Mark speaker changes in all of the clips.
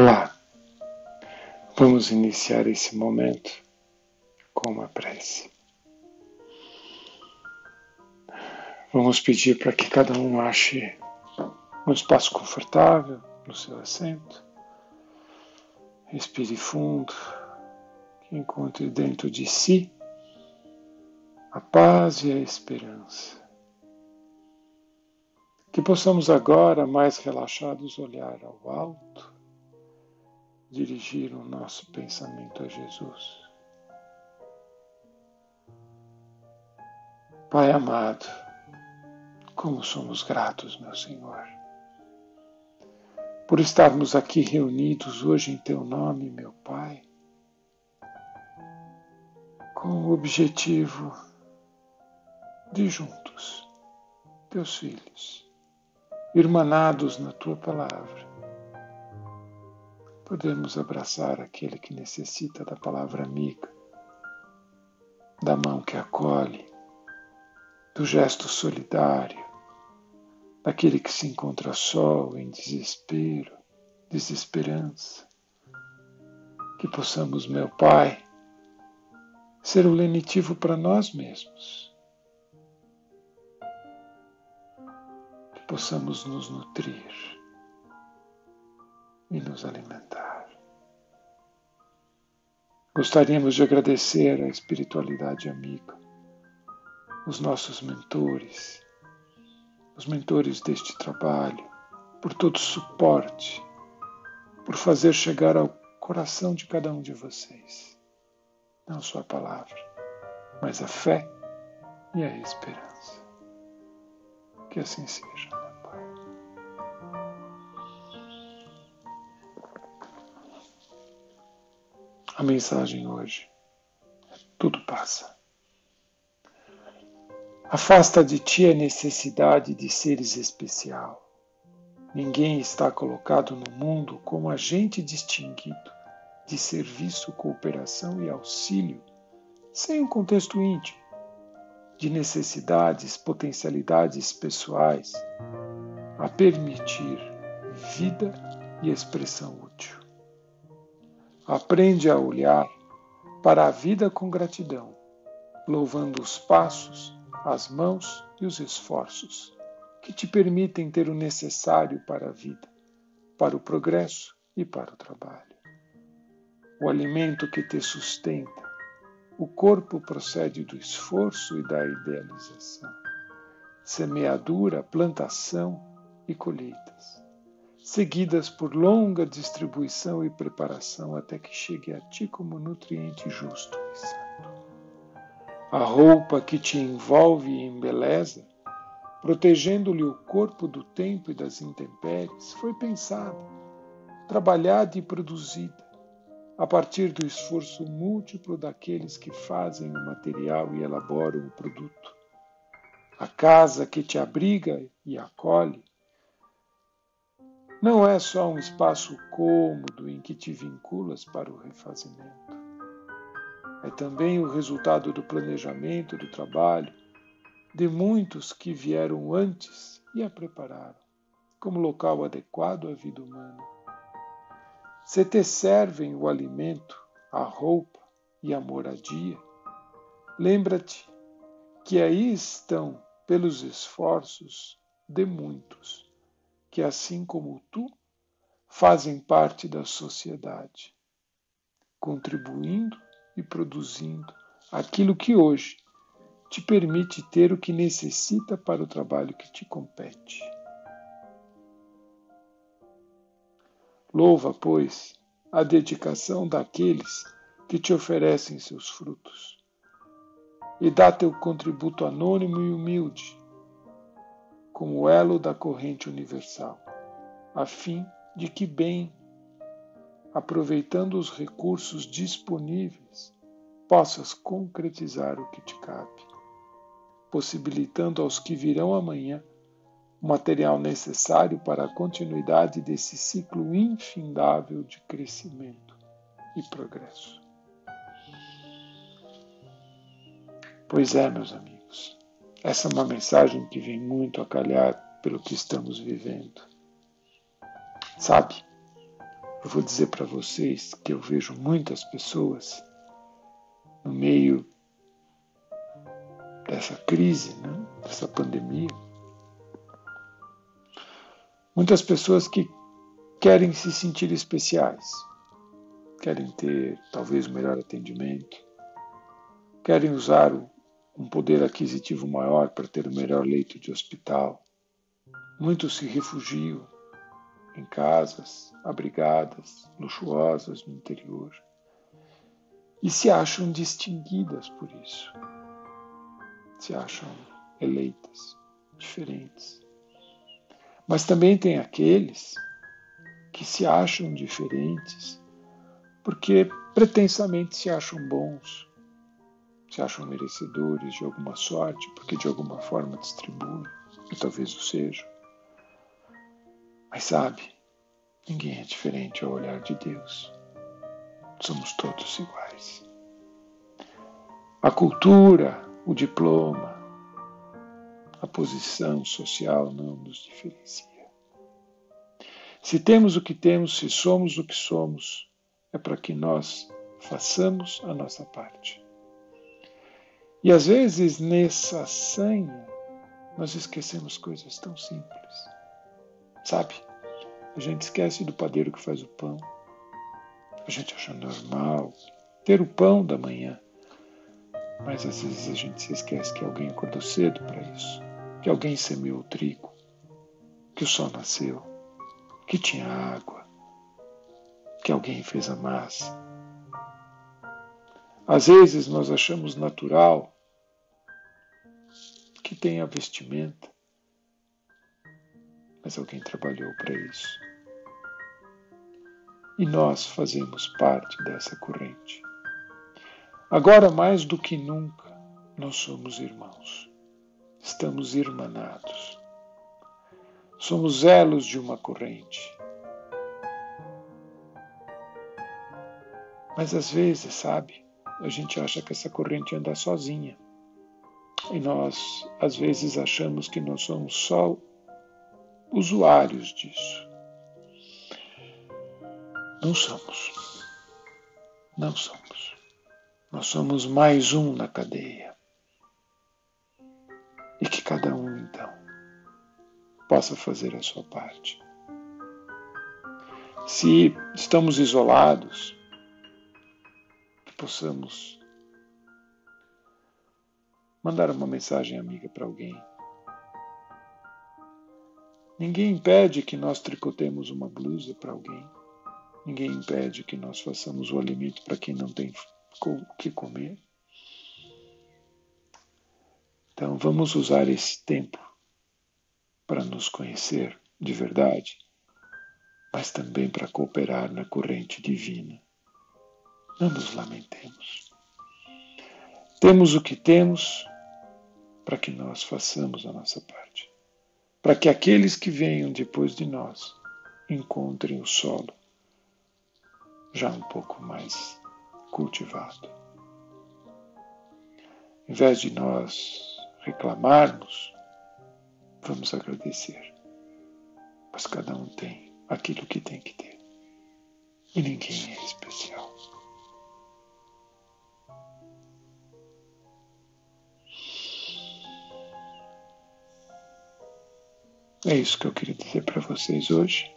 Speaker 1: Olá, vamos iniciar esse momento com uma prece. Vamos pedir para que cada um ache um espaço confortável no seu assento. Respire fundo, que encontre dentro de si a paz e a esperança. Que possamos agora, mais relaxados, olhar ao alto dirigir o nosso pensamento a Jesus. Pai amado, como somos gratos, meu Senhor, por estarmos aqui reunidos hoje em Teu nome, meu Pai, com o objetivo de juntos, Teus filhos, irmanados na Tua palavra, podemos abraçar aquele que necessita da palavra amiga, da mão que acolhe, do gesto solidário, daquele que se encontra só em desespero, desesperança. Que possamos, meu Pai, ser o lenitivo para nós mesmos. Que possamos nos nutrir e nos alimentar. Gostaríamos de agradecer à espiritualidade amiga, os nossos mentores, os mentores deste trabalho, por todo o suporte, por fazer chegar ao coração de cada um de vocês, não só a palavra, mas a fé e a esperança. Que assim seja. A mensagem hoje: tudo passa. Afasta de ti a necessidade de seres especial. Ninguém está colocado no mundo como agente distinguido de serviço, cooperação e auxílio, sem um contexto íntimo, de necessidades, potencialidades pessoais, a permitir vida e expressão útil. Aprende a olhar para a vida com gratidão, louvando os passos, as mãos e os esforços que te permitem ter o necessário para a vida, para o progresso e para o trabalho. O alimento que te sustenta, o corpo procede do esforço e da idealização. Semeadura, plantação e colheitas seguidas por longa distribuição e preparação até que chegue a ti como nutriente justo e santo. A roupa que te envolve e embeleza, protegendo-lhe o corpo do tempo e das intempéries, foi pensada, trabalhada e produzida a partir do esforço múltiplo daqueles que fazem o material e elaboram o produto. A casa que te abriga e acolhe, não é só um espaço cômodo em que te vinculas para o refazimento. É também o resultado do planejamento do trabalho de muitos que vieram antes e a prepararam como local adequado à vida humana. Se te servem o alimento, a roupa e a moradia, lembra-te que aí estão pelos esforços de muitos que, assim como tu, fazem parte da sociedade, contribuindo e produzindo aquilo que hoje te permite ter o que necessita para o trabalho que te compete. Louva, pois, a dedicação daqueles que te oferecem seus frutos, e dá teu contributo anônimo e humilde como elo da corrente universal, a fim de que, bem aproveitando os recursos disponíveis, possas concretizar o que te cabe, possibilitando aos que virão amanhã o material necessário para a continuidade desse ciclo infindável de crescimento e progresso. Pois é, meus amigos, essa é uma mensagem que vem muito a calhar pelo que estamos vivendo. Sabe, eu vou dizer para vocês que eu vejo muitas pessoas no meio dessa crise, né, dessa pandemia, muitas pessoas que querem se sentir especiais, querem ter talvez o melhor atendimento, querem usar um poder aquisitivo maior para ter o melhor leito de hospital. Muitos se refugiam em casas abrigadas, luxuosas no interior e se acham distinguidas por isso, se acham eleitas, diferentes. Mas também tem aqueles que se acham diferentes porque pretensamente se acham bons, se acham merecedores de alguma sorte, porque de alguma forma distribuem, e talvez o sejam. Mas sabe, ninguém é diferente ao olhar de Deus. Somos todos iguais. A cultura, o diploma, a posição social não nos diferencia. Se temos o que temos, se somos o que somos, é para que nós façamos a nossa parte. E às vezes nessa sanha nós esquecemos coisas tão simples. Sabe? A gente esquece do padeiro que faz o pão. A gente acha normal ter o pão da manhã. Mas às vezes a gente se esquece que alguém acordou cedo para isso, que alguém semeou o trigo, que o sol nasceu, que tinha água, que alguém fez a massa. Às vezes nós achamos natural que tenha vestimenta, mas alguém trabalhou para isso. E nós fazemos parte dessa corrente. Agora, mais do que nunca, nós somos irmãos. Estamos irmanados. Somos elos de uma corrente. Mas às vezes, sabe, a gente acha que essa corrente anda sozinha. E nós, às vezes, achamos que nós somos só usuários disso. Não somos. Não somos. Nós somos mais um na cadeia. E que cada um, então, possa fazer a sua parte. Se estamos isolados, possamos mandar uma mensagem amiga para alguém. Ninguém impede que nós tricotemos uma blusa para alguém. Ninguém impede que nós façamos o alimento para quem não tem o que comer. Então vamos usar esse tempo para nos conhecer de verdade, mas também para cooperar na corrente divina. Não nos lamentemos. Temos o que temos para que nós façamos a nossa parte, para que aqueles que venham depois de nós encontrem o solo já um pouco mais cultivado. Em vez de nós reclamarmos, vamos agradecer. Mas cada um tem aquilo que tem que ter. E ninguém é especial. É isso que eu queria dizer para vocês hoje.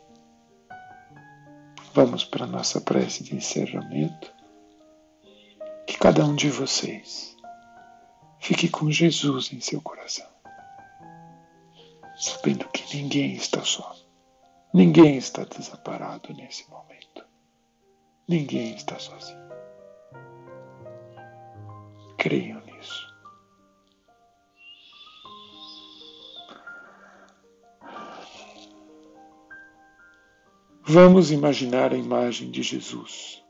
Speaker 1: Vamos para a nossa prece de encerramento. Que cada um de vocês fique com Jesus em seu coração, sabendo que ninguém está só, ninguém está desamparado nesse momento, ninguém está sozinho. Creiam nisso. Vamos imaginar a imagem de Jesus.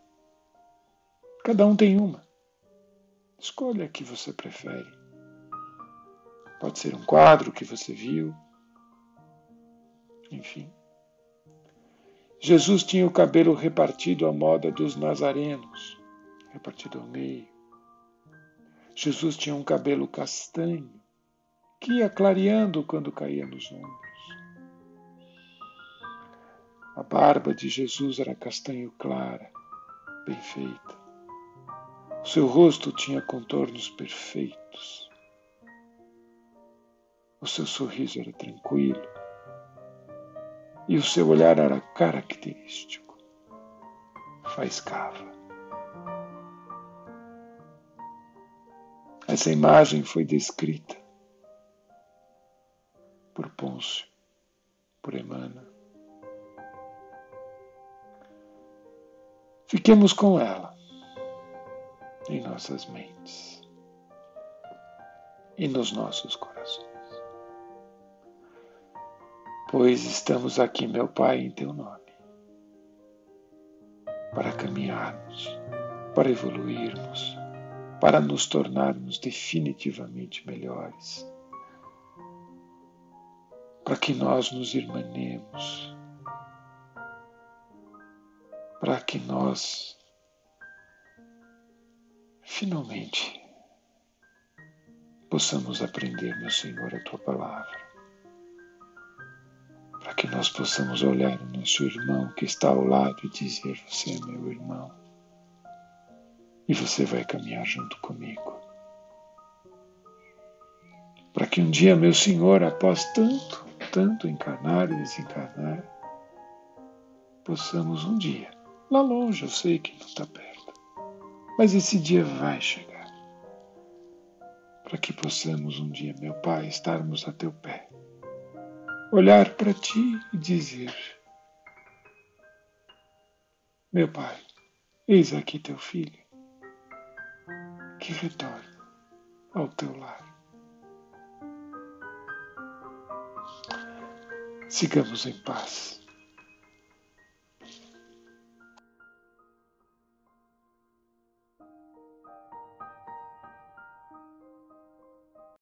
Speaker 1: Cada um tem uma. Escolha a que você prefere. Pode ser um quadro que você viu. Enfim. Jesus tinha o cabelo repartido à moda dos nazarenos, repartido ao meio. Jesus tinha um cabelo castanho, que ia clareando quando caía nos ombros. A barba de Jesus era castanho clara, bem feita. O seu rosto tinha contornos perfeitos. O seu sorriso era tranquilo. E o seu olhar era característico. Faiscava. Essa imagem foi descrita por Pôncio, por Emmanuel. Fiquemos com ela em nossas mentes e nos nossos corações. Pois estamos aqui, meu Pai, em Teu nome, para caminharmos, para evoluirmos, para nos tornarmos definitivamente melhores, para que nós nos irmanemos, para que nós finalmente possamos aprender, meu Senhor, a tua palavra. Para que nós possamos olhar o nosso irmão que está ao lado e dizer: Você é meu irmão e você vai caminhar junto comigo. Para que um dia, meu Senhor, após tanto, tanto encarnar e desencarnar, possamos um dia, lá longe, eu sei que não está perto, mas esse dia vai chegar. Para que possamos um dia, meu Pai, estarmos a teu pé, olhar para ti e dizer: Meu Pai, eis aqui teu filho que retorne ao teu lar. Sigamos em paz.